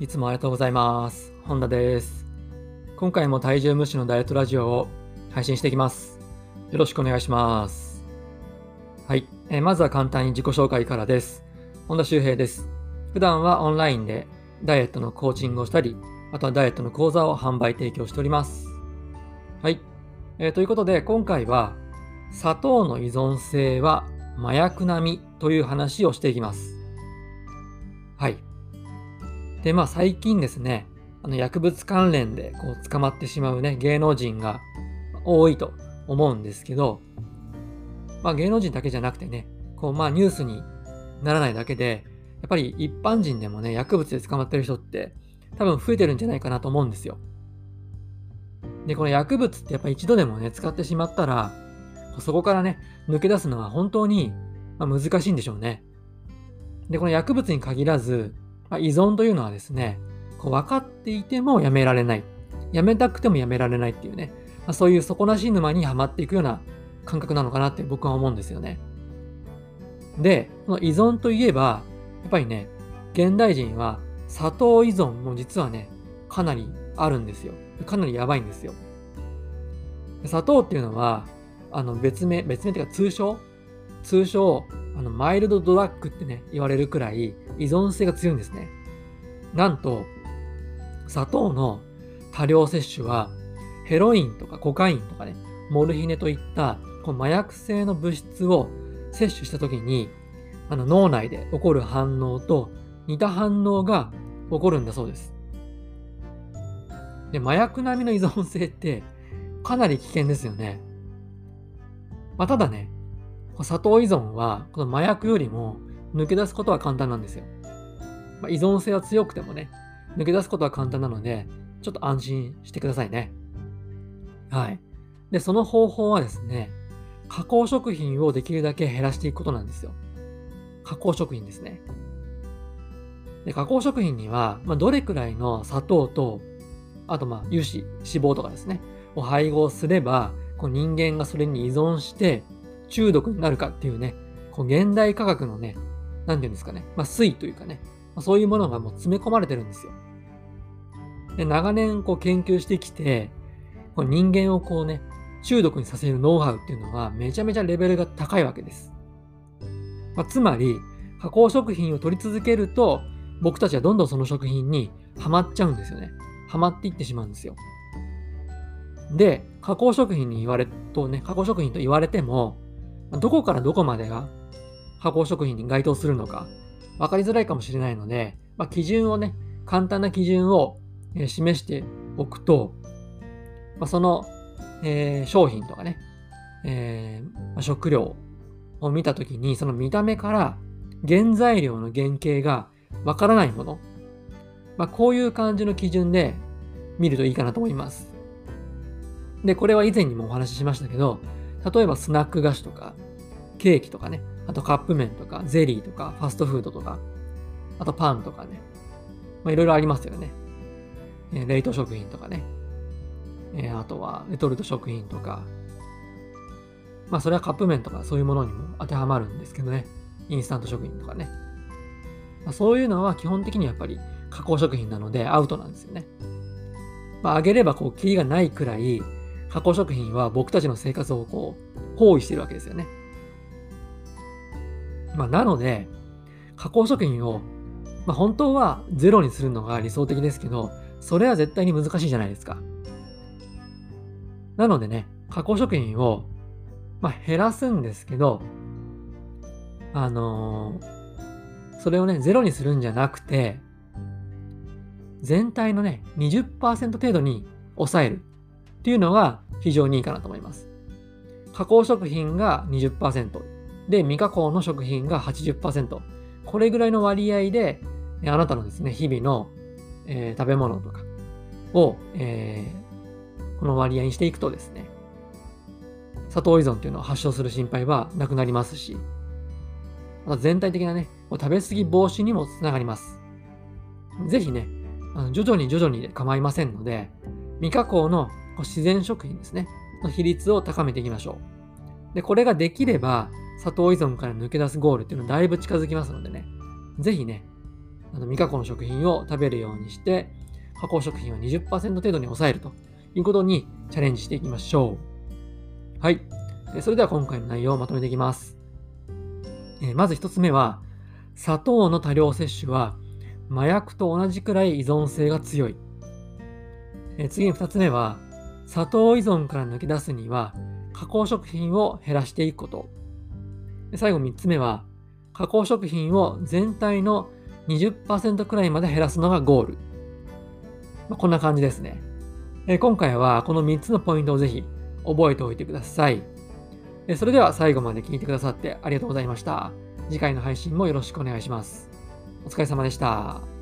いつもありがとうございます。本田です。今回も体重無視のダイエットラジオを配信していきます。よろしくお願いします。はい。えまずは簡単に自己紹介からです。本田修平です。普段はオンラインでダイエットのコーチングをしたり、あとはダイエットの講座を販売提供しております。はい。えーということで、今回は砂糖の依存性は麻薬並みという話をしていきます。はい。で、まあ最近ですね、あの薬物関連でこう捕まってしまうね、芸能人が多いと思うんですけど、まあ芸能人だけじゃなくてね、こうまあニュースにならないだけで、やっぱり一般人でもね、薬物で捕まってる人って多分増えてるんじゃないかなと思うんですよ。で、この薬物ってやっぱ一度でもね、使ってしまったら、そこからね、抜け出すのは本当に難しいんでしょうね。で、この薬物に限らず、まあ、依存というのはですね、こう分かっていてもやめられない。やめたくてもやめられないっていうね、まあ、そういう底なし沼にはまっていくような感覚なのかなって僕は思うんですよね。で、この依存といえば、やっぱりね、現代人は砂糖依存も実はね、かなりあるんですよ。かなりやばいんですよ。砂糖っていうのは、あの別名、別名っていうか通称？通称、あのマイルドドラッグってね、言われるくらい依存性が強いんですね。なんと、砂糖の多量摂取は、ヘロインとかコカインとかね、モルヒネといったこの麻薬性の物質を摂取したときに、あの脳内で起こる反応と似た反応が起こるんだそうです。で、麻薬並みの依存性ってかなり危険ですよね。まあ、ただね、砂糖依存はこの麻薬よりも抜け出すことは簡単なんですよ。まあ、依存性は強くてもね、抜け出すことは簡単なので、ちょっと安心してくださいね。はい。で、その方法はですね、加工食品をできるだけ減らしていくことなんですよ。加工食品ですね。で、加工食品には、まあ、どれくらいの砂糖と、あとまあ油脂、脂肪とかですね、を配合すれば、こう人間がそれに依存して中毒になるかっていうね、こう現代科学のね、なんていうんですかね、まあ、推というかね、まあ、そういうものがもう詰め込まれてるんですよ。で長年こう研究してきて、こう人間をこうね、中毒にさせるノウハウっていうのはめちゃめちゃレベルが高いわけです。まあ、つまり、加工食品を取り続けると、僕たちはどんどんその食品にはまっちゃうんですよね。はまっていってしまうんですよ。で、加工食品に言われとね、加工食品と言われても、どこからどこまでが加工食品に該当するのか分かりづらいかもしれないので、まあ、基準をね、簡単な基準を、示しておくと、まあ、その、えー商品とかね、えー食料を見たときに、その見た目から原材料の原型がわからないもの、まあ、こういう感じの基準で見るといいかなと思います。で、これは以前にもお話ししましたけど、例えばスナック菓子とか、ケーキとかね、あとカップ麺とか、ゼリーとか、ファストフードとか、あとパンとかね、ま、いろいろありますよね。えー冷凍食品とかね、えあとはレトルト食品とか、まあそれはカップ麺とかそういうものにも当てはまるんですけどね、インスタント食品とかね。まあ、そういうのは基本的にやっぱり加工食品なのでアウトなんですよね。まあ、あげればこう、キリがないくらい、加工食品は僕たちの生活をこう、包囲してるわけですよね。まあ、なので、加工食品を、まあ、本当はゼロにするのが理想的ですけど、それは絶対に難しいじゃないですか。なのでね、加工食品を、まあ、減らすんですけど、あのーそれをね、ゼロにするんじゃなくて、全体のね、20%程度に抑えるっていうのが非常にいいかなと思います。加工食品が20%で、未加工の食品が80%。これぐらいの割合で、あなたのですね、日々の、えー食べ物とかを、えーこの割合にしていくとですね、砂糖依存っていうのを発症する心配はなくなりますし、ま全体的なね、食べ過ぎ防止にもつながります。ぜひね、徐々に徐々にで構いませんので、未加工の自然食品ですね、の比率を高めていきましょう。で、これができれば、砂糖依存から抜け出すゴールっていうのはだいぶ近づきますのでね、ぜひね、あの未加工の食品を食べるようにして、加工食品を20%程度に抑えるということにチャレンジしていきましょう。はい。それでは今回の内容をまとめていきます。えまず1つ目は、砂糖の多量摂取は麻薬と同じくらい依存性が強い。え次に2つ目は、砂糖依存から抜け出すには加工食品を減らしていくこと。最後3つ目は、加工食品を全体の20%くらいまで減らすのがゴール。まあ、こんな感じですね。え今回はこの3つのポイントをぜひ覚えておいてください。えそれでは最後まで聞いてくださってありがとうございました。次回の配信もよろしくお願いします。お疲れ様でした。